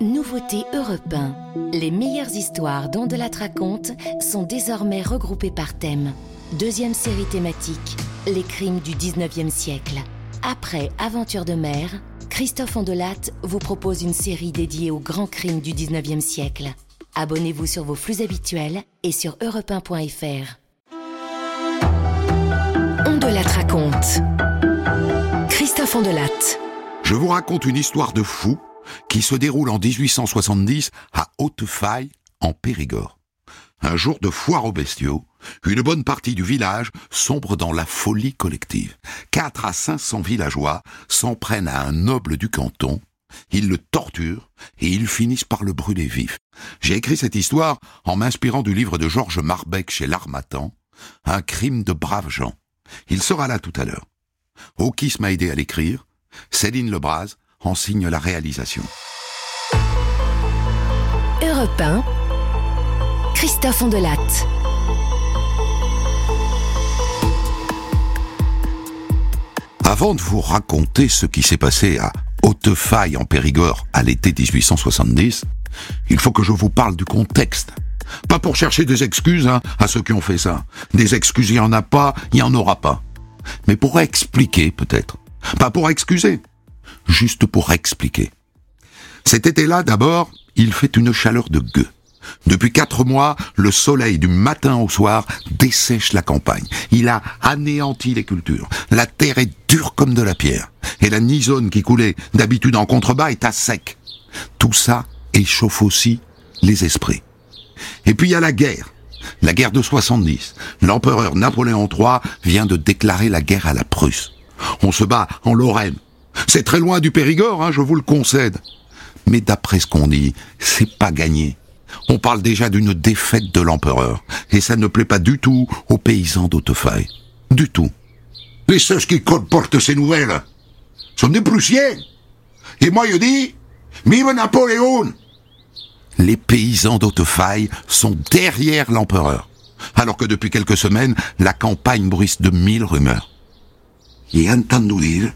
Nouveauté Europe 1. Les meilleures histoires dont de la raconte sont désormais regroupées par thème. Deuxième série thématique, les crimes du 19e siècle. Après Aventure de mer, Christophe Ondelat vous propose une série dédiée aux grands crimes du 19e siècle. Abonnez-vous sur vos flux habituels et sur europe1.fr. Ondelat raconte. Christophe Ondelat. Je vous raconte une histoire de fou qui se déroule en 1870 à Haute-Faille, en Périgord. Un jour de foire aux bestiaux, une bonne partie du village sombre dans la folie collective. Quatre à 500 villageois s'en prennent à un noble du canton, ils le torturent et ils finissent par le brûler vif. J'ai écrit cette histoire en m'inspirant du livre de Georges Marbeck chez l'Armatan, Un crime de braves gens. Il sera là tout à l'heure. Okis m'a aidé à l'écrire, Céline Lebras en signe la réalisation. Europe 1. Christophe Ondelat. Avant de vous raconter ce qui s'est passé à Haute-Faille en Périgord à l'été 1870, il faut que je vous parle du contexte. Pas pour chercher des excuses hein, à ceux qui ont fait ça. Des excuses, il n'y en a pas, il n'y en aura pas. Mais pour expliquer peut-être. Pas pour excuser, juste pour expliquer. Cet été-là, d'abord, il fait une chaleur de gueux. Depuis quatre mois, le soleil du matin au soir dessèche la campagne. Il a anéanti les cultures. La terre est dure comme de la pierre. Et la Nisonne qui coulait d'habitude en contrebas est à sec. Tout ça échauffe aussi les esprits. Et puis il y a la guerre. La guerre de 70. L'empereur Napoléon III vient de déclarer la guerre à la Prusse. On se bat en Lorraine. C'est très loin du Périgord, hein, je vous le concède. Mais d'après ce qu'on dit, c'est pas gagné. On parle déjà d'une défaite de l'empereur, et ça ne plaît pas du tout aux paysans d'Autefaille. Du tout. Et ceux qui comportent ces nouvelles sont des Prussiens. Et moi je dis, vive Napoléon Les paysans d'Autefaille sont derrière l'empereur, alors que depuis quelques semaines, la campagne bruisse de mille rumeurs. J'ai entendu dire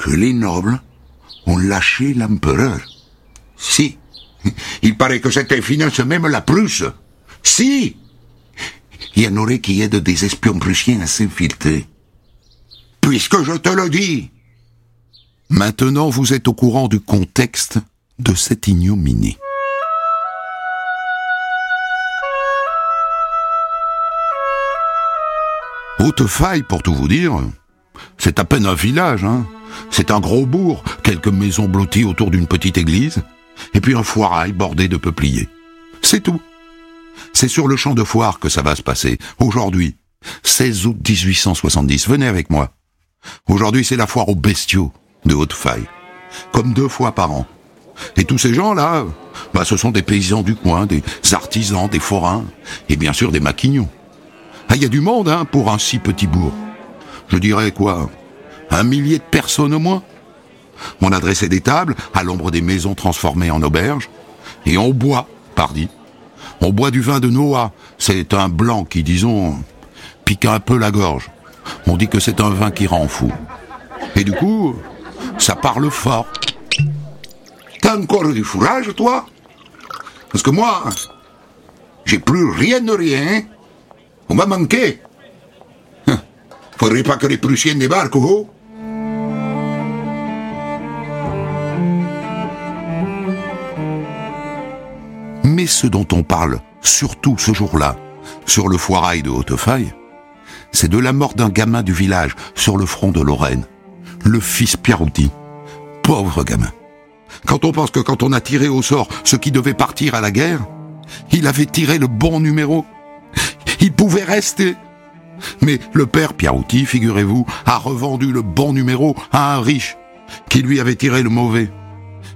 que les nobles ont lâché l'empereur. Si. Il paraît que c'était finance même la Prusse. Si. Il y en aurait qui aident des espions prussiens à s'infiltrer. Puisque je te le dis. Maintenant, vous êtes au courant du contexte de cette ignominie. Haute-Faille, pour tout vous dire, c'est à peine un village, hein. C'est un gros bourg, quelques maisons blotties autour d'une petite église, et puis un foirail bordé de peupliers. C'est tout. C'est sur le champ de foire que ça va se passer, aujourd'hui, 16 août 1870. Venez avec moi. Aujourd'hui, c'est la foire aux bestiaux de Haute-Faille, comme deux fois par an. Et tous ces gens-là, bah, ce sont des paysans du coin, des artisans, des forains, et bien sûr des maquignons. Ah, il y a du monde, hein, pour un si petit bourg. Je dirais quoi? Un millier de personnes au moins On a dressé des tables à l'ombre des maisons transformées en auberges, et on boit, pardi. On boit du vin de Noah. C'est un blanc qui, disons, pique un peu la gorge. On dit que c'est un vin qui rend fou. Et du coup, ça parle fort. T'as encore du fourrage, toi? Parce que moi, j'ai plus rien de rien. On m'a manqué. Faudrait pas que les Prussiens débarquent, oh ce dont on parle, surtout ce jour-là, sur le foirail de Haute-Faille, c'est de la mort d'un gamin du village sur le front de Lorraine, le fils Pierrouti. Pauvre gamin. Quand on pense que quand on a tiré au sort ce qui devait partir à la guerre, il avait tiré le bon numéro. Il pouvait rester. Mais le père Pierrouti, figurez-vous, a revendu le bon numéro à un riche qui lui avait tiré le mauvais.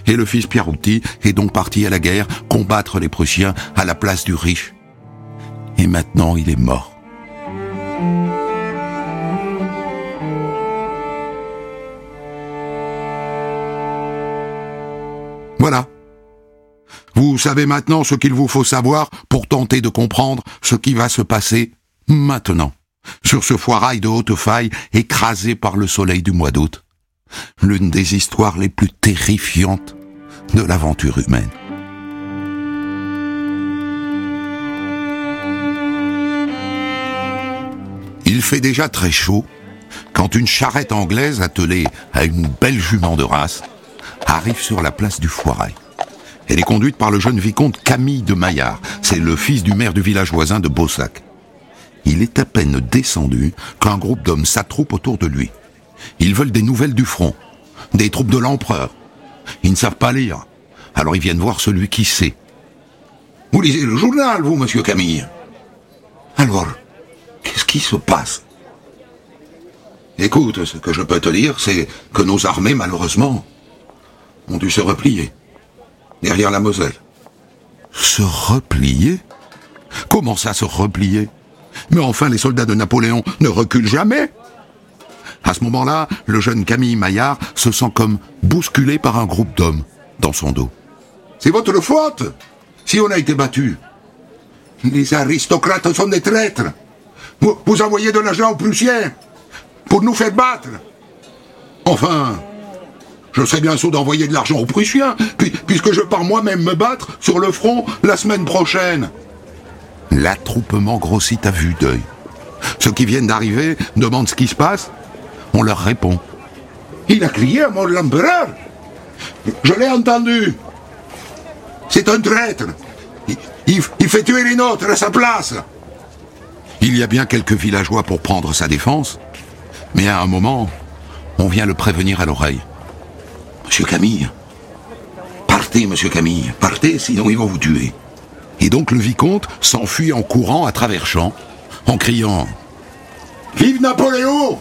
Et le fils Pierrouti est donc parti à la guerre combattre les Prussiens à la place du riche. Et maintenant il est mort. Voilà. Vous savez maintenant ce qu'il vous faut savoir pour tenter de comprendre ce qui va se passer maintenant, sur ce foirail de haute faille écrasé par le soleil du mois d'août. L'une des histoires les plus terrifiantes de l'aventure humaine. Il fait déjà très chaud quand une charrette anglaise attelée à une belle jument de race arrive sur la place du Foirail. Elle est conduite par le jeune vicomte Camille de Maillard. C'est le fils du maire du village voisin de Beausac. Il est à peine descendu qu'un groupe d'hommes s'attroupe autour de lui. Ils veulent des nouvelles du front, des troupes de l'empereur. Ils ne savent pas lire. Alors ils viennent voir celui qui sait. Vous lisez le journal, vous, monsieur Camille Alors, qu'est-ce qui se passe? Écoute, ce que je peux te dire, c'est que nos armées, malheureusement, ont dû se replier derrière la Moselle. Se replier? Comment ça se replier? Mais enfin, les soldats de Napoléon ne reculent jamais. À ce moment-là, le jeune Camille Maillard se sent comme bousculé par un groupe d'hommes dans son dos. C'est votre faute si on a été battu. Les aristocrates sont des traîtres. Vous, vous envoyez de l'argent aux Prussiens pour nous faire battre. Enfin, je serais bien sot d'envoyer de l'argent aux Prussiens, puisque je pars moi-même me battre sur le front la semaine prochaine. L'attroupement grossit à vue d'œil. Ceux qui viennent d'arriver demandent ce qui se passe. On leur répond. Il a crié à mort l'empereur. Je l'ai entendu. C'est un traître. Il, il, fait tuer les nôtres à sa place. Il y a bien quelques villageois pour prendre sa défense, mais à un moment, on vient le prévenir à l'oreille. Monsieur Camille, partez, monsieur Camille, partez, sinon ils vont vous tuer. Et donc le vicomte s'enfuit en courant à travers champs, en criant Vive Napoléon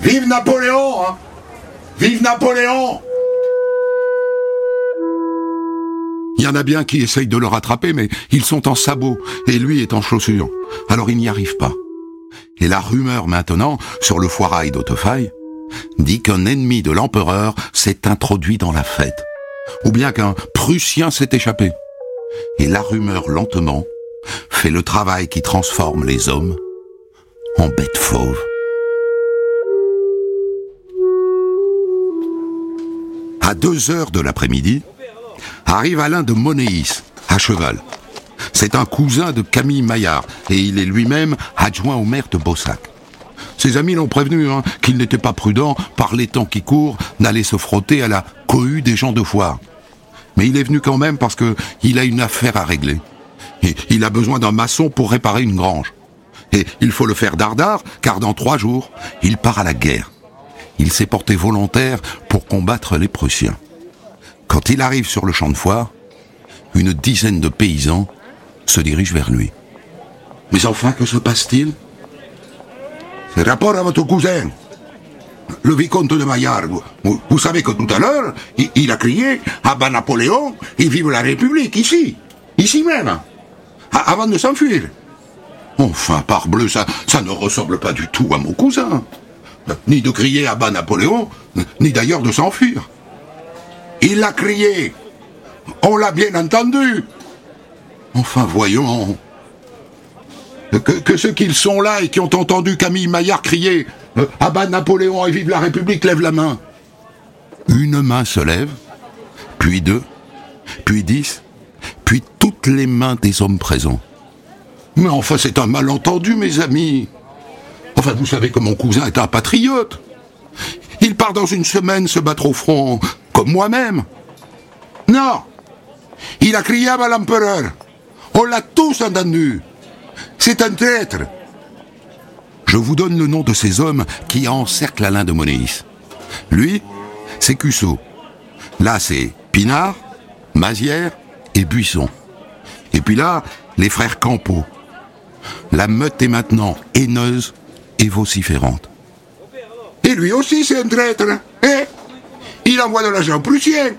Vive Napoléon hein Vive Napoléon Il y en a bien qui essayent de le rattraper, mais ils sont en sabots, et lui est en chaussures. Alors il n'y arrive pas. Et la rumeur maintenant, sur le foirail d'Autefaille, dit qu'un ennemi de l'empereur s'est introduit dans la fête, ou bien qu'un Prussien s'est échappé. Et la rumeur lentement fait le travail qui transforme les hommes en bêtes fauves. À deux heures de l'après-midi, arrive Alain de Monéis, à cheval. C'est un cousin de Camille Maillard, et il est lui-même adjoint au maire de Beausac. Ses amis l'ont prévenu hein, qu'il n'était pas prudent, par les temps qui courent, d'aller se frotter à la cohue des gens de foire. Mais il est venu quand même parce que il a une affaire à régler. Il a besoin d'un maçon pour réparer une grange. Et il faut le faire dardard, car dans trois jours, il part à la guerre. Il s'est porté volontaire pour combattre les Prussiens. Quand il arrive sur le champ de foire, une dizaine de paysans se dirigent vers lui. Mais enfin, que se passe-t-il? Rapport à votre cousin, le vicomte de Maillard. Vous, savez que tout à l'heure, il, a crié à bas Napoléon et vive la République, ici, ici même, avant de s'enfuir. Enfin, parbleu, ça ne ressemble pas du tout à mon cousin. Ni de crier à bas Napoléon, ni d'ailleurs de s'enfuir. Il l'a crié. On l'a bien entendu. Enfin, voyons. Que, que ceux qui sont là et qui ont entendu Camille Maillard crier euh, À bas Napoléon et vive la République, lève la main. Une main se lève, puis deux, puis dix, puis toutes les mains des hommes présents. Mais enfin, c'est un malentendu, mes amis. Enfin, vous savez que mon cousin est un patriote. Il part dans une semaine se battre au front, comme moi-même. Non Il a crié à l'empereur. On l'a tous entendu. C'est un traître. Je vous donne le nom de ces hommes qui encerclent Alain de Monéis. Lui, c'est Cusso. Là, c'est Pinard, Mazière et Buisson. Et puis là, les frères Campo. La meute est maintenant haineuse et vociférante. Et lui aussi, c'est un traître. Eh Il envoie de l'argent prussien.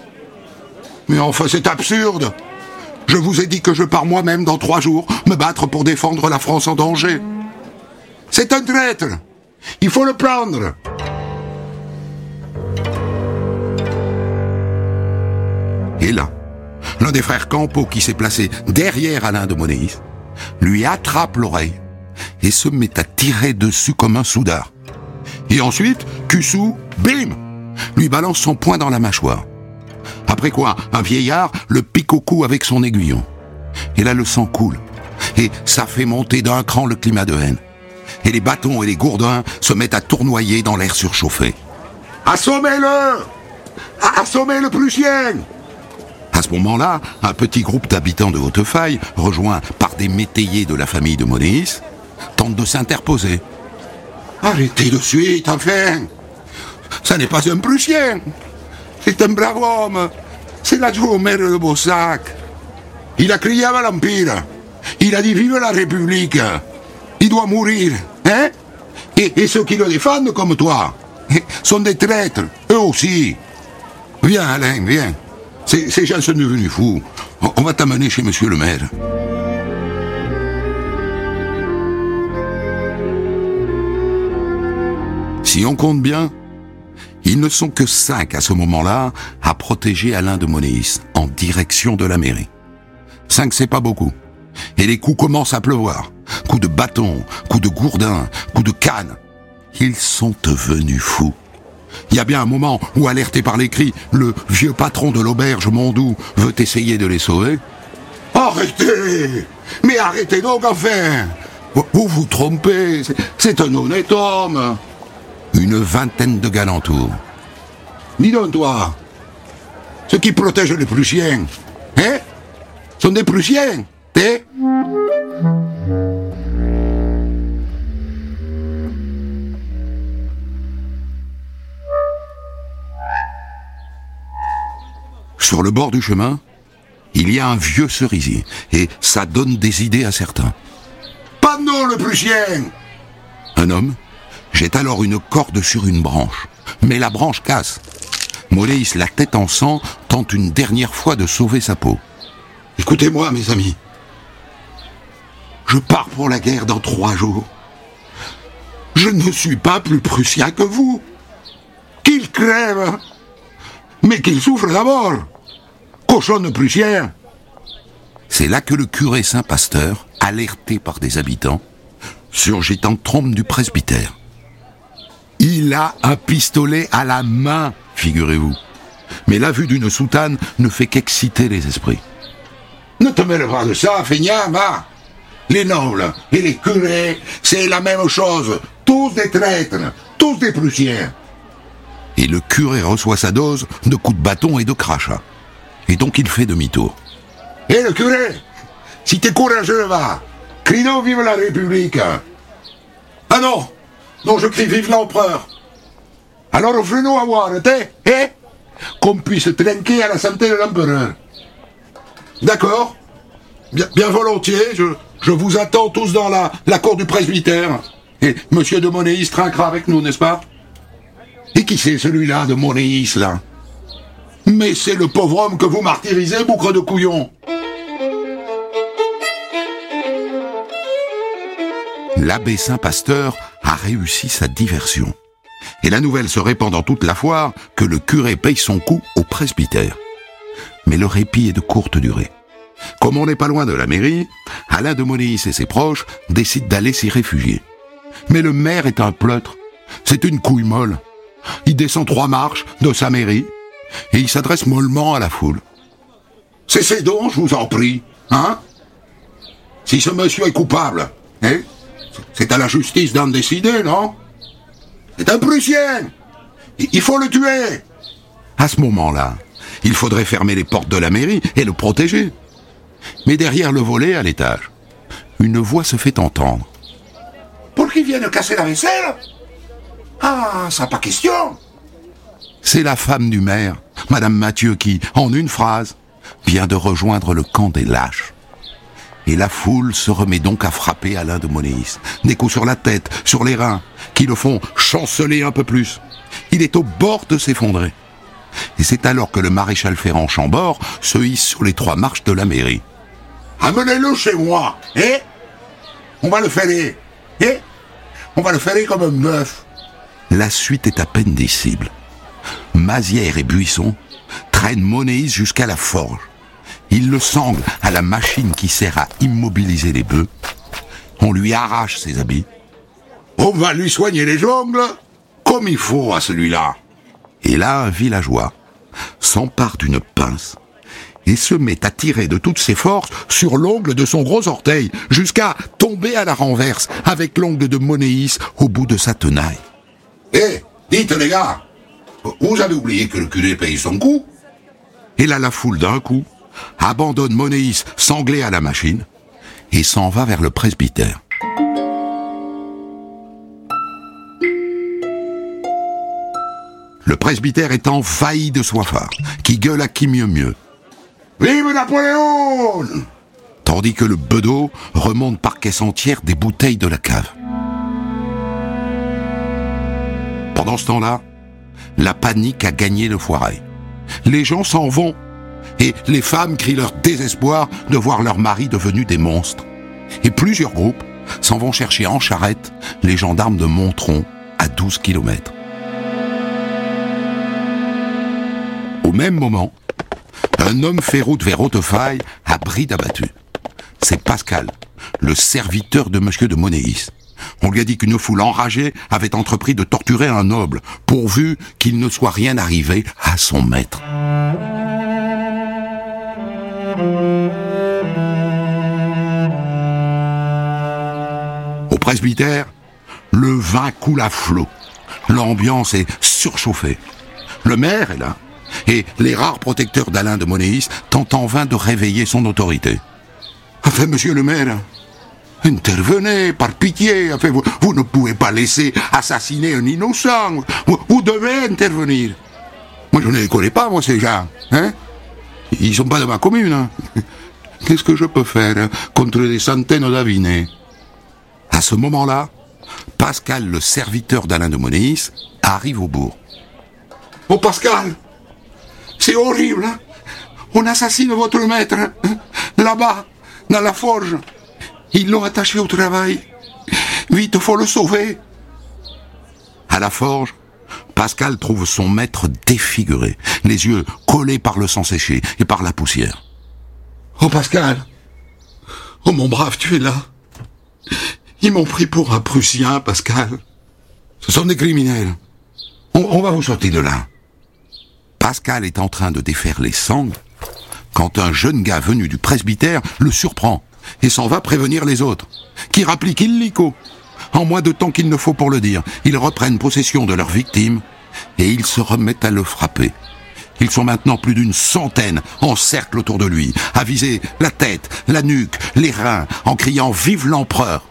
Mais enfin, c'est absurde. Je vous ai dit que je pars moi-même dans trois jours me battre pour défendre la France en danger. C'est un traître. Il faut le prendre. Et là, l'un des frères Campo qui s'est placé derrière Alain de Monéis lui attrape l'oreille et se met à tirer dessus comme un soudard. Et ensuite, Cussou, bim, lui balance son poing dans la mâchoire. Après quoi, un vieillard le pique au cou avec son aiguillon. Et là, le sang coule. Et ça fait monter d'un cran le climat de haine. Et les bâtons et les gourdins se mettent à tournoyer dans l'air surchauffé. Assommez-le Assommez le Prussien À ce moment-là, un petit groupe d'habitants de Haute-Faille, rejoint par des métayers de la famille de Monéis, tente de s'interposer. Arrêtez de suite, enfin. Ça n'est pas un Prussien. C'est un brave homme. C'est l'adjoint maire de Bossac Il a crié à l'Empire. Il a dit vive la République. Il doit mourir, hein? Et, ceux qui le défendent comme toi sont des traîtres, eux aussi. Viens Alain, viens. Ces, ces gens sont devenus fous. On va t'amener chez monsieur le maire. Si on compte bien, ils ne sont que cinq à ce moment-là à protéger Alain de Monéis en direction de la mairie. Cinq, c'est pas beaucoup. Et les coups commencent à pleuvoir. Coups de bâton, coups de gourdin, coups de canne. Ils sont devenus fous. Il y a bien un moment où, alerté par les cris, le vieux patron de l'auberge Mondou veut essayer de les sauver. Arrêtez Mais arrêtez donc enfin Vous vous, trompez, c'est un honnête homme Une vingtaine de galantours. Dis donc toi Ceux qui protègent les Prussiens, hein Sont des Prussiens, hein Sur le bord du chemin, il y a un vieux cerisier, et ça donne des idées à certains. Nom le Prussien Un homme jette alors une corde sur une branche, mais la branche casse. Moléis, la tête en sang, tente une dernière fois de sauver sa peau. Écoutez-moi mes amis. Je pars pour la guerre dans trois jours. Je ne suis pas plus prussien que vous. Qu'il crève Mais qu'il souffre d'abord Cochon de prussien C'est là que le curé Saint-Pasteur, alerté par des habitants, surgit en trompe du presbytère. Il a un pistolet à la main, figurez-vous. Mais la vue d'une soutane ne fait qu'exciter les esprits. Ne te mêle pas de ça, feignant, va Les nobles et les curés, c'est la même chose. Tous des traîtres, tous des prussiens. Et le curé reçoit sa dose de coups de bâton et de crachats. Et donc il fait demi-tour. Et le curé Si t'es courageux, va Crie donc vive la République Ah non Non, je crie vive l'empereur Alors offrez-nous à voir, hein Qu'on puisse trinquer à la santé de l'empereur. D'accord. Bien, volontiers, je, je vous attends tous dans la, la cour du presbytère. Et monsieur de Monéis trinquera avec nous, n'est-ce pas? Et qui c'est celui-là de Monéis, là? Mais c'est le pauvre homme que vous martyrisez, boucre de couillon L'abbé Saint-Pasteur a réussi sa diversion. Et la nouvelle se répand dans toute la foire que le curé paye son coup au presbytère. Mais le répit est de courte durée. Comme on n'est pas loin de la mairie, Alain de Monéis et ses proches décident d'aller s'y réfugier. Mais le maire est un pleutre. C'est une couille molle. Il descend trois marches de sa mairie et il s'adresse mollement à la foule. Cessez donc, je vous en prie, hein? Si ce monsieur est coupable, hein? C'est à la justice d'en décider, non? C'est un Prussien Il faut le tuer À ce moment-là, il faudrait fermer les portes de la mairie et le protéger. Mais derrière le volet, à l'étage, une voix se fait entendre. Pour qu'il vienne casser la vaisselle? Ah, ça pas question C'est la femme du maire, Madame Mathieu, qui, en une phrase, vient de rejoindre le camp des lâches. Et la foule se remet donc à frapper Alain de Monéis. Des coups sur la tête, sur les reins, qui le font chanceler un peu plus. Il est au bord de s'effondrer. Et c'est alors que le maréchal Ferrand Chambord se hisse sur les trois marches de la mairie. Amenez-le chez moi, hein? On va le faire, hein? On va le faire comme un bœuf La suite est à peine disciple. Mazière et Buisson traînent Monéis jusqu'à la forge. Ils le sanglent à la machine qui sert à immobiliser les bœufs. On lui arrache ses habits. On va lui soigner les ongles comme il faut à celui-là Et là, un villageois s'empare d'une pince et se met à tirer de toutes ses forces sur l'ongle de son gros orteil, jusqu'à tomber à la renverse, avec l'ongle de Monéis au bout de sa tenaille. Eh, dites les gars, vous avez oublié que le curé paye son coup Et là, la foule d'un coup abandonne Monéis sanglé à la machine et s'en va vers le presbytère. Le presbytère est envahi de soifards, qui gueulent à qui mieux mieux. Vive Napoléon Tandis que le bedeau remonte par caisse entière des bouteilles de la cave. Pendant ce temps-là, la panique a gagné le foirail. Les gens s'en vont et les femmes crient leur désespoir de voir leurs maris devenus des monstres. Et plusieurs groupes s'en vont chercher en charrette les gendarmes de Montron à 12 kilomètres. Au même moment, un homme fait route vers Hautefeuille à bride abattue. C'est Pascal, le serviteur de monsieur de Monéis. On lui a dit qu'une foule enragée avait entrepris de torturer un noble, pourvu qu'il ne soit rien arrivé à son maître. Presbytère, le vin coule à flot. L'ambiance est surchauffée. Le maire est là, et les rares protecteurs d'Alain de Monéis tentent en vain de réveiller son autorité. Enfin, monsieur le maire, intervenez, par pitié, vous, vous ne pouvez pas laisser assassiner un innocent. Vous, vous devez intervenir. Moi, je ne les connais pas, moi, ces gens. Hein Ils sont pas de ma commune. hein. Qu'est-ce que je peux faire contre des centaines d'avinés? À ce moment-là, Pascal, le serviteur d'Alain de Monéis, arrive au bourg. Oh Pascal, c'est horrible. hein. On assassine votre maître, hein, là-bas, dans la forge. Ils l'ont attaché au travail. Vite, faut le sauver. À la forge, Pascal trouve son maître défiguré, les yeux collés par le sang séché et par la poussière. Oh Pascal, oh mon brave, tu es là. Ils m'ont pris pour un Prussien, Pascal. Ce sont des criminels. On, va vous sortir de là. Pascal est en train de défaire les sangles quand un jeune gars venu du presbytère le surprend et s'en va prévenir les autres, qui rappliquent illico. En moins de temps qu'il ne faut pour le dire, ils reprennent possession de leur victime et ils se remettent à le frapper. Ils sont maintenant plus d'une centaine en cercle autour de lui, à viser la tête, la nuque, les reins, en criant Vive l'empereur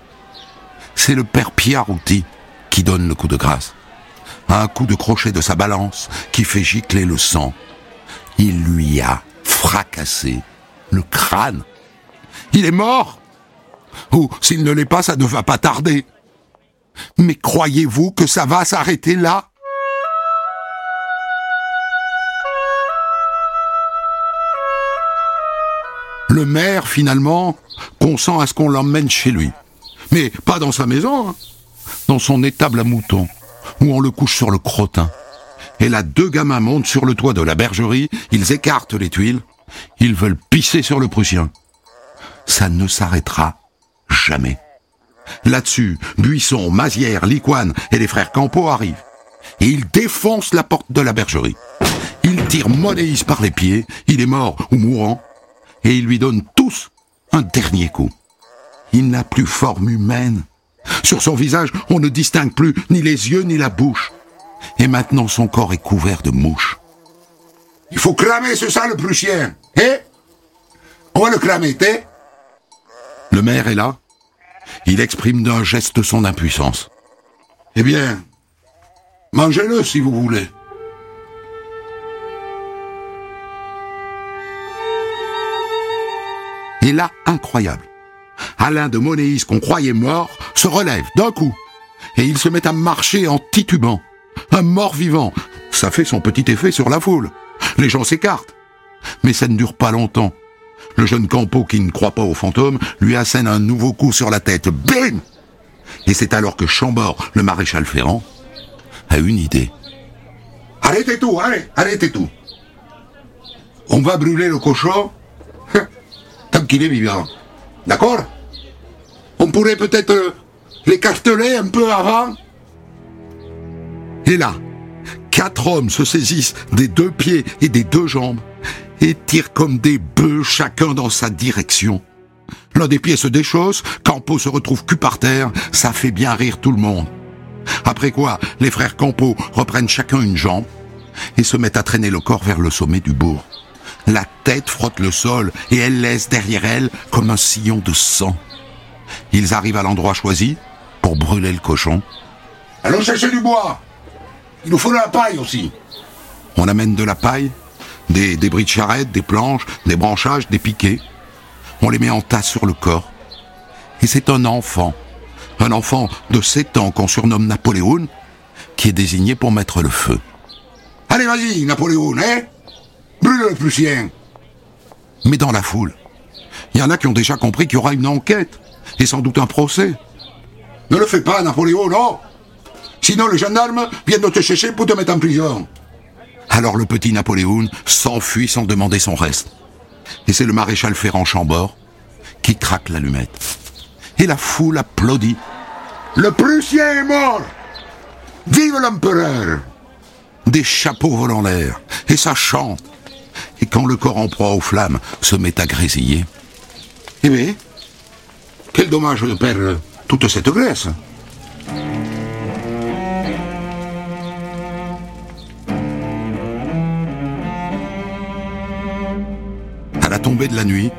C'est le père Piarouti qui donne le coup de grâce. Un coup de crochet de sa balance qui fait gicler le sang. Il lui a fracassé le crâne. Il est mort Ou s'il ne l'est pas, ça ne va pas tarder. Mais croyez-vous que ça va s'arrêter là? Le maire, finalement, consent à ce qu'on l'emmène chez lui. Mais pas dans sa maison, hein. dans son étable à moutons, où on le couche sur le crottin. Et là, deux gamins montent sur le toit de la bergerie, ils écartent les tuiles, ils veulent pisser sur le Prussien. Ça ne s'arrêtera jamais. Là-dessus, Buisson, Mazière, Licoine et les frères Campo arrivent. Et ils défoncent la porte de la bergerie. Ils tirent Monéis par les pieds, il est mort ou mourant, et ils lui donnent tous un dernier coup. Il n'a plus forme humaine. Sur son visage, on ne distingue plus ni les yeux ni la bouche. Et maintenant, son corps est couvert de mouches. Il faut cramer ce sale Prussien. Eh? On va le cramer, t'es? Le maire est là. Il exprime d'un geste son impuissance. Eh bien, mangez-le si vous voulez. Et là, incroyable. Alain de Monéis, qu'on croyait mort, se relève d'un coup. Et il se met à marcher en titubant. Un mort vivant. Ça fait son petit effet sur la foule. Les gens s'écartent. Mais ça ne dure pas longtemps. Le jeune Campo, qui ne croit pas aux fantômes, lui assène un nouveau coup sur la tête. Bim Et c'est alors que Chambord, le maréchal Ferrand, a une idée. Arrêtez tout, allez, arrêtez tout. On va brûler le cochon tant qu'il est vivant. D'accord On pourrait peut-être euh, l'écarteler un peu avant Et là, quatre hommes se saisissent des deux pieds et des deux jambes et tirent comme des bœufs chacun dans sa direction. L'un des pieds se déchausse, Campo se retrouve cul par terre, ça fait bien rire tout le monde. Après quoi, les frères Campo reprennent chacun une jambe et se mettent à traîner le corps vers le sommet du bourg. La tête frotte le sol et elle laisse derrière elle comme un sillon de sang. Ils arrivent à l'endroit choisi pour brûler le cochon. Allons chercher du bois. Il nous faut de la paille aussi. On amène de la paille, des débris de charrette, des planches, des branchages, des piquets. On les met en tas sur le corps. Et c'est un enfant, un enfant de 7 ans qu'on surnomme Napoléon, qui est désigné pour mettre le feu. Allez, vas-y, Napoléon, hein? Le Prussien. Mais dans la foule, il y en a qui ont déjà compris qu'il y aura une enquête, et sans doute un procès. Ne le fais pas, Napoléon, non Sinon, les gendarmes viennent de te chercher pour te mettre en prison. Alors le petit Napoléon s'enfuit sans demander son reste. Et c'est le maréchal Ferrand Chambord qui craque l'allumette. Et la foule applaudit. Le Prussien est mort Vive l'empereur Des chapeaux volent en l'air, et ça chante. Et quand le corps en proie aux flammes se met à grésiller. Eh bien, quel dommage de perdre toute cette graisse. À la tombée de la nuit,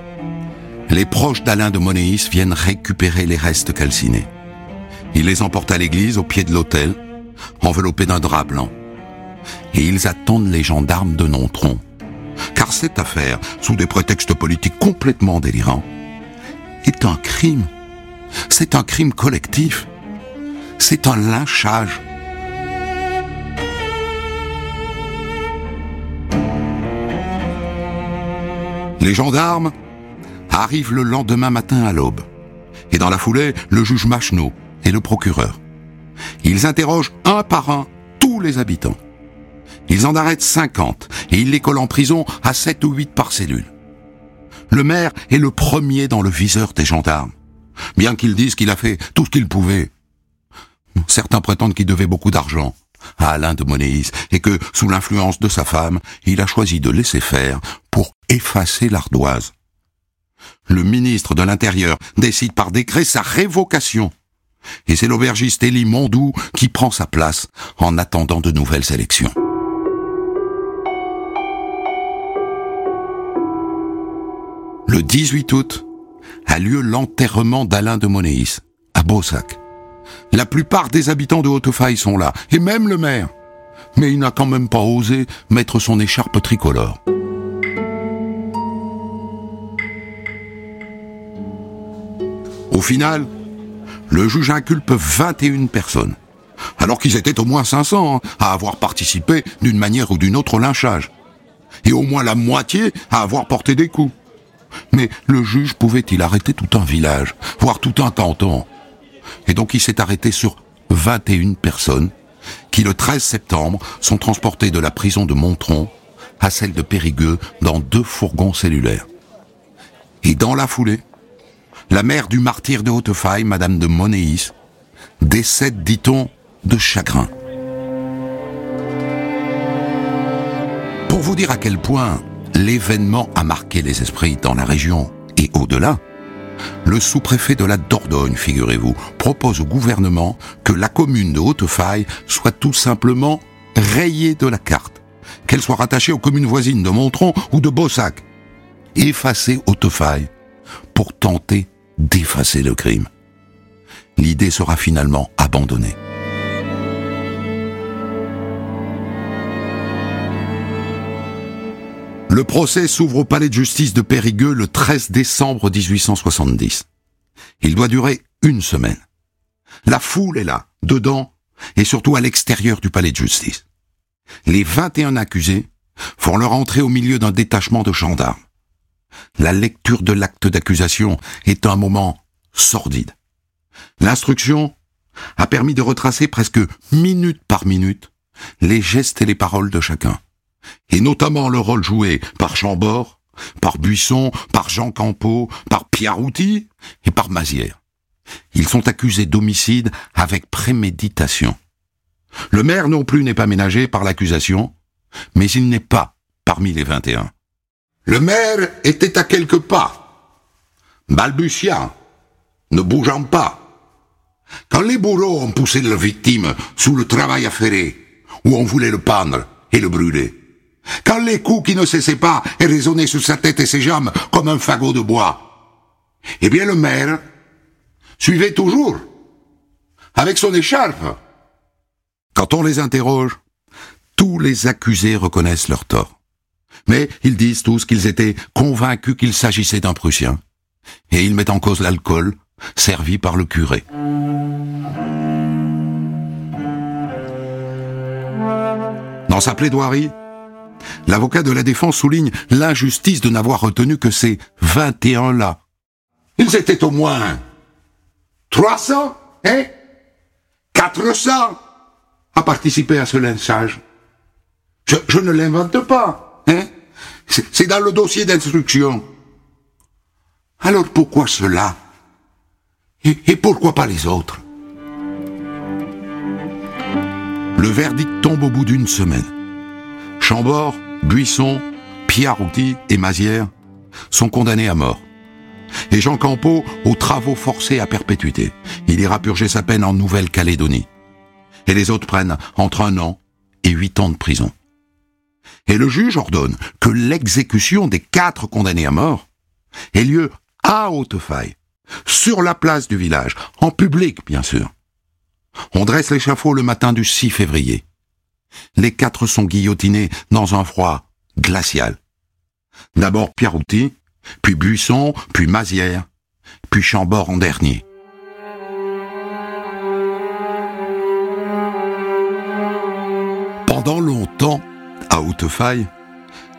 les proches d'Alain de Monéis viennent récupérer les restes calcinés. Ils les emportent à l'église au pied de l'autel, enveloppés d'un drap blanc. Et ils attendent les gendarmes de Nontron. Car cette affaire, sous des prétextes politiques complètement délirants, est un crime. C'est un crime collectif. C'est un lynchage. Les gendarmes arrivent le lendemain matin à l'aube. Et dans la foulée, le juge Macheneau et le procureur. Ils interrogent un par un tous les habitants. Ils en arrêtent 50 et ils les collent en prison à 7 ou 8 par cellule. Le maire est le premier dans le viseur des gendarmes, bien qu'ils disent qu'il a fait tout ce qu'il pouvait. Certains prétendent qu'il devait beaucoup d'argent à Alain de Monéis et que, sous l'influence de sa femme, il a choisi de laisser faire pour effacer l'ardoise. Le ministre de l'Intérieur décide par décret sa révocation. Et c'est l'aubergiste Élie Mondou qui prend sa place en attendant de nouvelles élections. Le 18 août a lieu l'enterrement d'Alain de Monéis, à Beausac. La plupart des habitants de Hautefeuille sont là, et même le maire. Mais il n'a quand même pas osé mettre son écharpe tricolore. Au final, le juge inculpe 21 personnes, alors qu'ils étaient au moins 500 hein, à avoir participé d'une manière ou d'une autre au lynchage, et au moins la moitié à avoir porté des coups. Mais le juge pouvait-il arrêter tout un village, voire tout un canton? Et donc il s'est arrêté sur 21 personnes qui, le 13 septembre, sont transportées de la prison de Montron à celle de Périgueux dans deux fourgons cellulaires. Et dans la foulée, la mère du martyr de Hautefeuille, Madame de Monéis, décède, dit-on, de chagrin. Pour vous dire à quel point l'événement a marqué les esprits dans la région et au-delà, le sous-préfet de la Dordogne, figurez-vous, propose au gouvernement que la commune de Hautefeuille soit tout simplement rayée de la carte, qu'elle soit rattachée aux communes voisines de Montron ou de Beausac, effacer Hautefeuille pour tenter d'effacer le crime. L'idée sera finalement abandonnée. Le procès s'ouvre au palais de justice de Périgueux le 13 décembre 1870. Il doit durer une semaine. La foule est là, dedans, et surtout à l'extérieur du palais de justice. Les 21 accusés font leur entrée au milieu d'un détachement de gendarmes. La lecture de l'acte d'accusation est un moment sordide. L'instruction a permis de retracer presque minute par minute les gestes et les paroles de chacun, et notamment le rôle joué par Chambord, par Buisson, par Jean Campeau, par Pierre Routy et par Mazière. Ils sont accusés d'homicide avec préméditation. Le maire non plus n'est pas ménagé par l'accusation, mais il n'est pas parmi les 21. Le maire était à quelques pas, balbutiant, ne bougeant pas. Quand les bourreaux ont poussé leur victime sous le travail affairé, où on voulait le pendre et le brûler, quand les coups qui ne cessaient pas résonnaient sur sa tête et ses jambes comme un fagot de bois, eh bien le maire suivait toujours, avec son écharpe. Quand on les interroge, tous les accusés reconnaissent leur tort. Mais ils disent tous qu'ils étaient convaincus qu'il s'agissait d'un Prussien. Et ils mettent en cause l'alcool, servi par le curé. Dans sa plaidoirie, l'avocat de la défense souligne l'injustice de n'avoir retenu que ces 21-là. Ils étaient au moins 300, hein? 400 à participer à ce lynchage. Je, ne l'invente pas, hein? C'est dans le dossier d'instruction. Alors pourquoi cela? Et pourquoi pas les autres? Le verdict tombe au bout d'une semaine. Chambord, Buisson, Piarouti et Mazière sont condamnés à mort. Et Jean Campeau aux travaux forcés à perpétuité. Il ira purger sa peine en Nouvelle-Calédonie. Et les autres prennent entre un an et huit ans de prison. Et le juge ordonne que l'exécution des quatre condamnés à mort ait lieu à Haute-Faille, sur la place du village, en public bien sûr. On dresse l'échafaud le matin du 6 février. Les quatre sont guillotinés dans un froid glacial. D'abord Pierrouti, puis Buisson, puis Mazière, puis Chambord en dernier. Pendant longtemps, à Haute-Faille,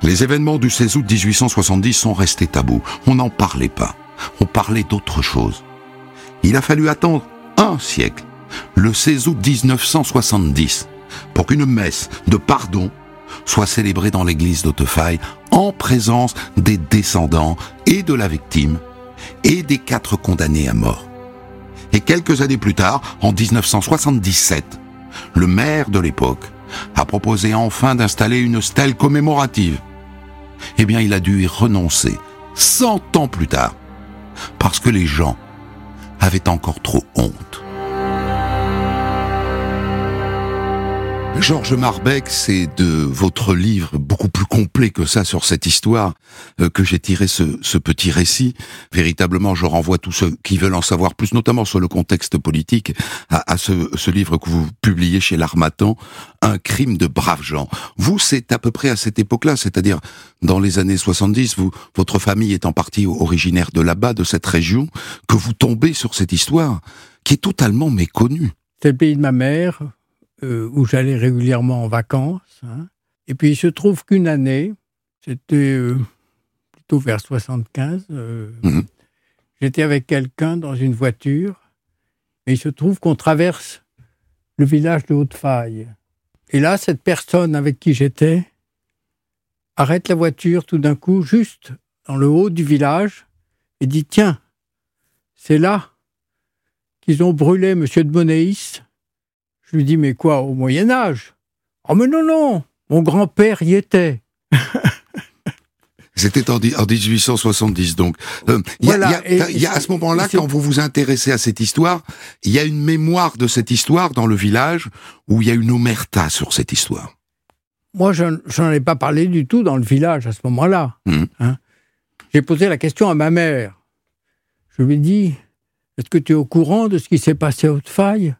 les événements du 16 août 1870 sont restés tabous. On n'en parlait pas. On parlait d'autre chose. Il a fallu attendre un siècle, le 16 août 1970, pour qu'une messe de pardon soit célébrée dans l'église d'Haute-Faille en présence des descendants et de la victime et des quatre condamnés à mort. Et quelques années plus tard, en 1977, le maire de l'époque a proposé enfin d'installer une stèle commémorative. Eh bien, il a dû y renoncer, cent ans plus tard, parce que les gens avaient encore trop honte. Georges Marbeck, c'est de votre livre beaucoup plus complet que ça sur cette histoire euh, que j'ai tiré ce, petit récit. Véritablement, je renvoie tous ceux qui veulent en savoir plus, notamment sur le contexte politique, à, ce, livre que vous publiez chez l'Armatan, Un crime de braves gens. Vous, c'est à peu près à cette époque-là, c'est-à-dire dans les années 70, vous, votre famille est en partie originaire de là-bas, de cette région, que vous tombez sur cette histoire qui est totalement méconnue. C'est le pays de ma mère, euh, où j'allais régulièrement en vacances. Hein. Et puis il se trouve qu'une année, c'était euh, plutôt vers 75, euh, mhm. j'étais avec quelqu'un dans une voiture, et il se trouve qu'on traverse le village de Haute-Faille. Et là, cette personne avec qui j'étais arrête la voiture tout d'un coup, juste dans le haut du village, et dit Tiens, c'est là qu'ils ont brûlé M. de Monéis je lui dis, mais quoi, au Moyen Âge? Oh mais non, non, mon grand-père y était. C'était en, 1870, donc. Euh, il y, a, à ce moment-là, quand vous vous intéressez à cette histoire, il y a une mémoire de cette histoire dans le village où il y a une omerta sur cette histoire? Moi, je n'en ai pas parlé du tout dans le village à ce moment-là. Mmh. Hein. J'ai posé la question à ma mère. Je lui ai dit, est-ce que tu es au courant de ce qui s'est passé à Haute-Faille?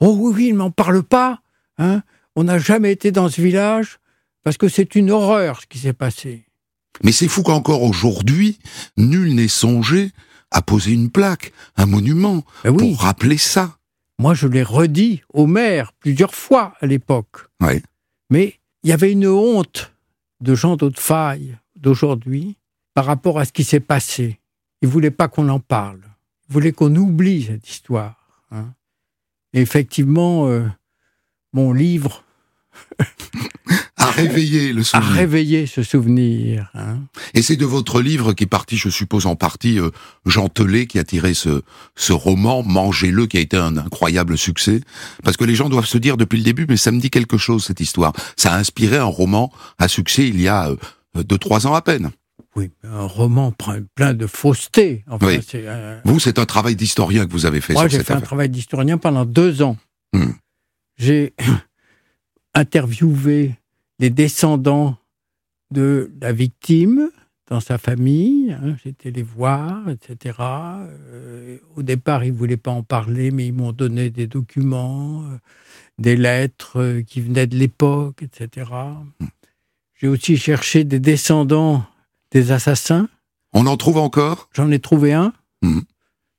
Oh oui, oui, il ne m'en parle pas. Hein. On n'a jamais été dans ce village parce que c'est une horreur ce qui s'est passé. Mais c'est fou qu'encore aujourd'hui, nul n'ait songé à poser une plaque, un monument, ben pour rappeler ça. Moi, je l'ai redit au maire plusieurs fois à l'époque. Oui. Mais il y avait une honte de gens d'autres failles d'aujourd'hui par rapport à ce qui s'est passé. Ils ne voulaient pas qu'on en parle. Ils voulaient qu'on oublie cette histoire. Effectivement, euh, mon livre à réveiller le ce souvenir. hein. Et c'est de votre livre qui est parti, je suppose en partie, euh, Jean Telet qui a tiré ce, ce roman, Mangez-le, qui a été un incroyable succès. Parce que les gens doivent se dire depuis le début, mais ça me dit quelque chose cette histoire. Ça a inspiré un roman à succès il y a euh, deux, trois ans à peine. Oui, un roman plein de fausseté. Enfin, Oui. un- Vous, c'est un travail d'historien que vous avez fait Moi, sur j'ai cette fait un travail d'historien pendant deux ans. Hmm. J'ai interviewé les descendants de la victime dans sa famille. hein, J'étais les voir, etc. Euh, au départ, ils ne voulaient pas en parler, mais ils m'ont donné des documents, euh, des lettres euh, qui venaient de l'époque, etc. J'ai aussi cherché des descendants des assassins. On en trouve encore? J'en ai trouvé un Mhm.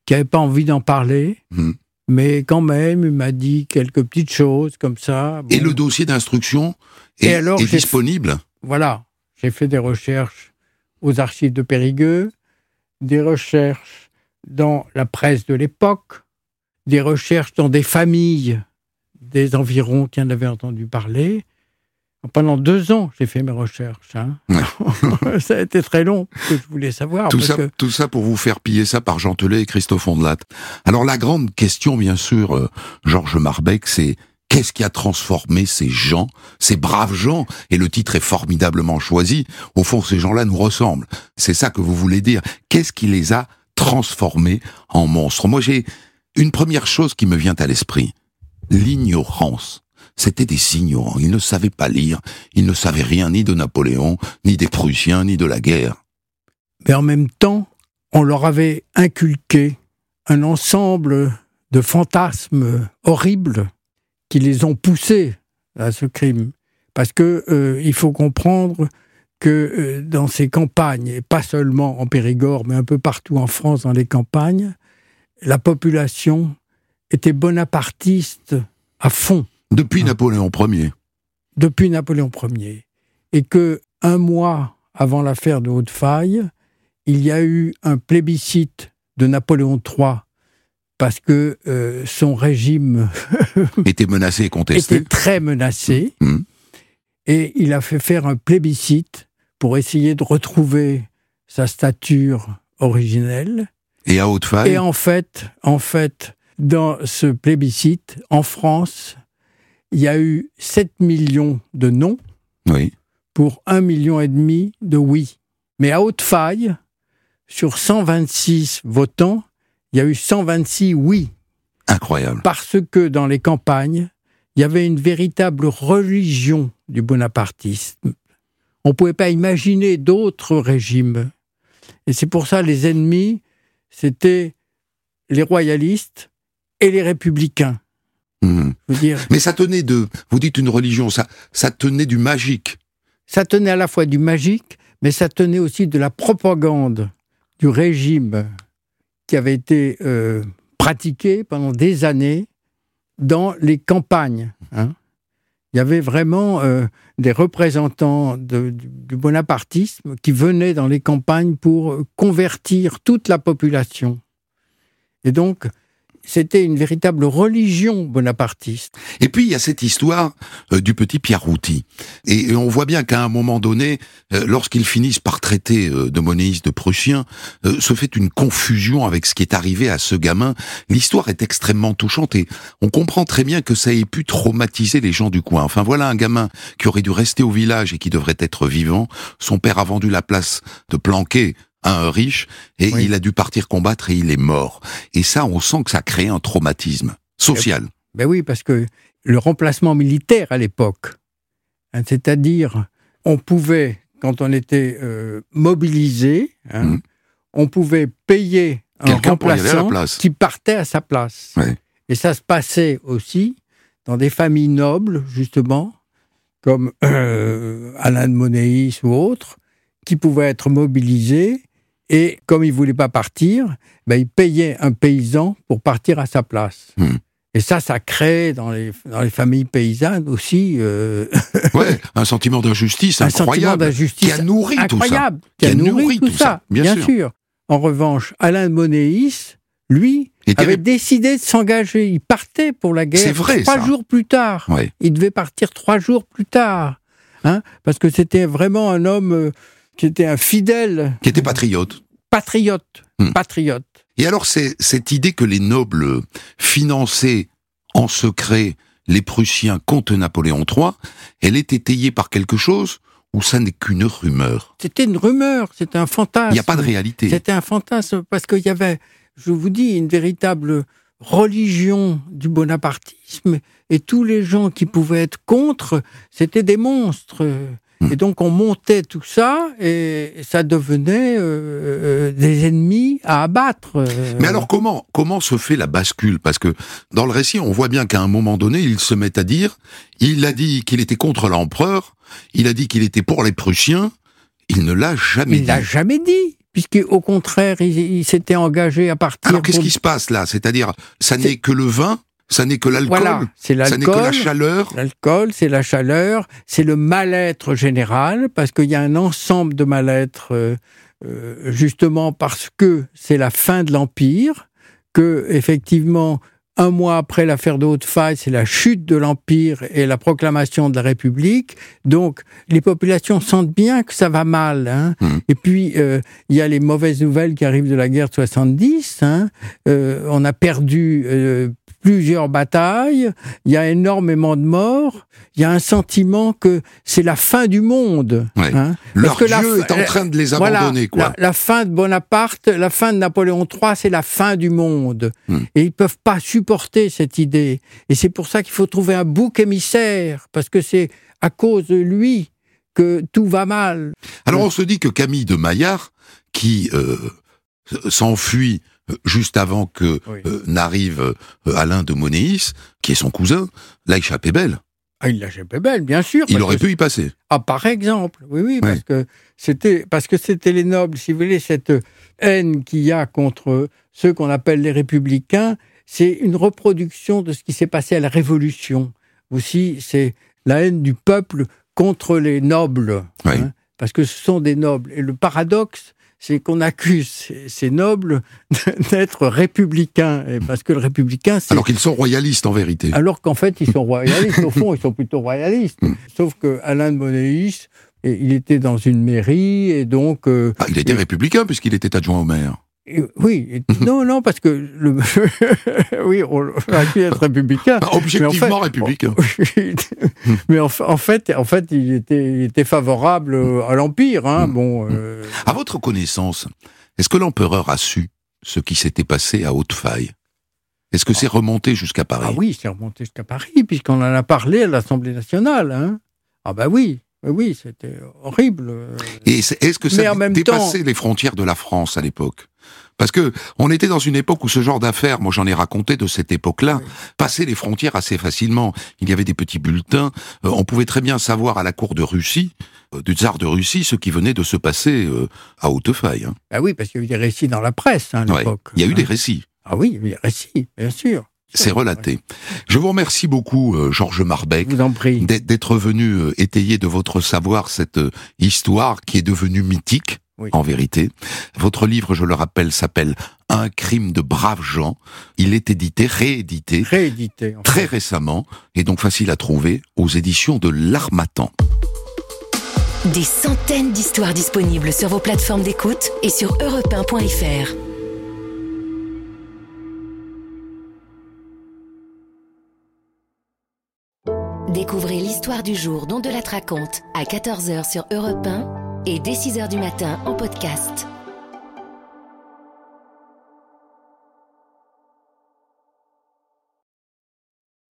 qui n'avait pas envie d'en parler, Mhm. mais quand même, il m'a dit quelques petites choses comme ça. Et le dossier d'instruction Et est, alors, est disponible? Voilà, j'ai fait des recherches aux archives de Périgueux, des recherches dans la presse de l'époque, des recherches dans des familles des environs qui en avaient entendu parler. Pendant deux ans, j'ai fait mes recherches. hein. ça a été très long, parce que je voulais savoir. tout parce ça, que- tout ça pour vous faire piller ça par Jean Telet et Christophe Ondelat. Alors la grande question, bien sûr, euh, Georges Marbeck, c'est qu'est-ce qui a transformé ces gens, ces braves gens Et le titre est formidablement choisi. Au fond, ces gens-là nous ressemblent. C'est ça que vous voulez dire. Qu'est-ce qui les a transformés en monstres? Moi, j'ai une première chose qui me vient à l'esprit. L'ignorance. C'était des ignorants. Ils ne savaient pas lire. Ils ne savaient rien ni de Napoléon, ni des Prussiens, ni de la guerre. mais en même temps, on leur avait inculqué un ensemble de fantasmes horribles qui les ont poussés à ce crime. Parce que euh, il faut comprendre que euh, dans ces campagnes, et pas seulement en Périgord, mais un peu partout en France, dans les campagnes, la population était bonapartiste à fond Depuis Ah. Napoléon Ier. depuis Napoléon Ier, et que un mois avant l'affaire de Haute-Faille, il y a eu un plébiscite de Napoléon III parce que euh, son régime était menacé et contesté. était très menacé, Mhm. et il a fait faire un plébiscite pour essayer de retrouver sa stature originelle. Et à Haute-Faille, Et en fait, en fait, dans ce plébiscite, en France, il y a eu 7 millions de non oui, pour un million et demi de oui. Mais à Haute-Faille, sur 126 votants, il y a eu 126 oui. incroyable. Parce que dans les campagnes, il y avait une véritable religion du bonapartisme. On ne pouvait pas imaginer d'autres régimes. Et c'est pour ça les ennemis, c'était les royalistes et les républicains. Mhm. Je veux dire, Mais ça tenait de, vous dites une religion, ça, ça tenait du magique. ça tenait à la fois du magique, mais ça tenait aussi de la propagande du régime qui avait été euh, pratiqué pendant des années dans les campagnes. hein. Il y avait vraiment euh, des représentants de- du, bonapartisme qui venaient dans les campagnes pour convertir toute la population. Et donc, c'était une véritable religion bonapartiste. Et puis il y a cette histoire euh, du petit Pierre Routy. Et, et on voit bien qu'à un moment donné, euh, lorsqu'ils finissent par traiter euh, de monnéistes de Prussiens, euh, se fait une confusion avec ce qui est arrivé à ce gamin. L'histoire est extrêmement touchante et on comprend très bien que ça ait pu traumatiser les gens du coin. Enfin voilà un gamin qui aurait dû rester au village et qui devrait être vivant. Son père a vendu la place de Planquet un riche et Oui. il a dû partir combattre et il est mort. Et ça, on sent que ça crée un traumatisme social. Ben oui, parce que le remplacement militaire à l'époque, hein, c'est-à-dire on pouvait, quand on était euh, mobilisé, hein, Mhm. on pouvait payer un remplaçant qui partait à sa place. Et ça se passait aussi dans des familles nobles, justement, comme euh, Alain de Monéis ou autres, qui pouvaient être mobilisés. Et comme il ne voulait pas partir, ben, il payait un paysan pour partir à sa place. Hmm. Et ça, ça crée dans les, dans les familles paysannes aussi euh, Ouais, un sentiment d'injustice un sentiment incroyable d'injustice qui a nourri tout ça. qui a nourri tout ça, bien bien, sûr. sûr. En revanche, Alain Monéis, lui, avait décidé de s'engager. Il partait pour la guerre vrai, trois ça. jours plus tard. Ouais. Il devait partir trois jours plus tard. Hein, parce que c'était vraiment un homme euh, qui était un fidèle. Qui était patriote. Patriote. Hmm. Patriote. Et alors, c'est cette idée que les nobles finançaient en secret les Prussiens contre Napoléon III, elle est étayée par quelque chose ou ça n'est qu'une rumeur? C'était une rumeur, c'était un fantasme. Il n'y a pas de réalité. C'était un fantasme parce qu'il y avait, je vous dis, une véritable religion du bonapartisme et tous les gens qui pouvaient être contre, c'était des monstres. Et donc on montait tout ça et ça devenait euh, euh, des ennemis à abattre. Mais alors comment comment se fait la bascule? Parce que dans le récit, on voit bien qu'à un moment donné, il se met à dire, il a dit qu'il était contre l'empereur, il a dit qu'il était pour les Prussiens, il ne l'a jamais dit. Il l'a jamais dit puisqu'au contraire, il, s'était engagé à partir. Alors qu'est-ce qui se passe là? C'est-à-dire, ça n'est que le vin ça n'est que l'alcool. Voilà, c'est l'alcool. Ça n'est que la chaleur. L'alcool, c'est la chaleur, c'est le mal-être général, parce qu'il y a un ensemble de mal-être, euh, euh, justement parce que c'est la fin de l'Empire, que effectivement un mois après l'affaire de Haute-Faille, c'est la chute de l'Empire et la proclamation de la République. Donc, les populations sentent bien que ça va mal. Hein. Mmh. Et puis, euh, il y a les mauvaises nouvelles qui arrivent de la guerre de 70. Hein. Euh, on a perdu euh, plusieurs batailles, il y a énormément de morts, il y a un sentiment que c'est la fin du monde. Hein. Leur que Dieu est en train de les abandonner. quoi. La, fin de Bonaparte, la fin de Napoléon III, c'est la fin du monde. Hmm. Et ils peuvent pas supporter cette idée. Et c'est pour ça qu'il faut trouver un bouc émissaire, parce que c'est à cause de lui que tout va mal. Alors on se dit que Camille de Maillard, qui euh, s'enfuit juste avant que euh, n'arrive euh, Alain de Monéis, qui est son cousin, l'a échappé belle. Ah, il l'a échappé belle, bien sûr. Il aurait pu y passer. Ah, par exemple, oui, oui, parce que c'était parce que c'était les nobles, si vous voulez, cette haine qu'il y a contre ceux qu'on appelle les républicains, c'est une reproduction de ce qui s'est passé à la Révolution. Aussi, c'est la haine du peuple contre les nobles, hein, parce que ce sont des nobles. Et le paradoxe, c'est qu'on accuse ces, nobles d'être républicains, et parce que le républicain, c'est... Alors qu'ils sont royalistes en vérité. Alors qu'en fait, ils sont royalistes, au fond, ils sont plutôt royalistes. Hmm. Sauf que Alain de Monéis, il était dans une mairie, et donc... Euh, ah, il était républicain, puisqu'il était adjoint au maire. Oui, non, non, parce que le, oui, on aurait pu être républicain. Objectivement républicain. mais en, fait, en fait, il était, était favorable à l'empire. Hein, mm. bon. Euh, à votre connaissance, est-ce que l'empereur a su ce qui s'était passé à Haute-Faille Est-ce que c'est remonté jusqu'à Paris? Ah oui, c'est remonté jusqu'à Paris, puisqu'on en a parlé à l'Assemblée nationale. Hein. Ah ben oui. Oui, c'était horrible. Et est-ce que ça a dépassé les frontières de la France à l'époque? Parce que on était dans une époque où ce genre d'affaires, moi j'en ai raconté de cette époque-là, passait les frontières assez facilement. Il y avait des petits bulletins, euh, on pouvait très bien savoir à la cour de Russie, euh, du tsar de Russie, ce qui venait de se passer euh, à Haute-Faille. Hein. Ah oui, parce qu'il y a eu des récits dans la presse hein, à l'époque. il y a eu des hein. récits. Ah oui, il y a eu des récits, bien sûr. C'est relaté. Je vous remercie beaucoup, Georges Marbeck, d'être venu étayer de votre savoir cette histoire qui est devenue mythique en vérité. Votre livre, je le rappelle, s'appelle Un crime de braves gens. Il est édité, réédité, réédité très récemment, et donc facile à trouver aux éditions de l'Armatan. Des centaines d'histoires disponibles sur vos plateformes d'écoute et sur europe Découvrez l'histoire du jour dont de la raconte à 14h sur Europe 1 et dès 6h du matin en podcast.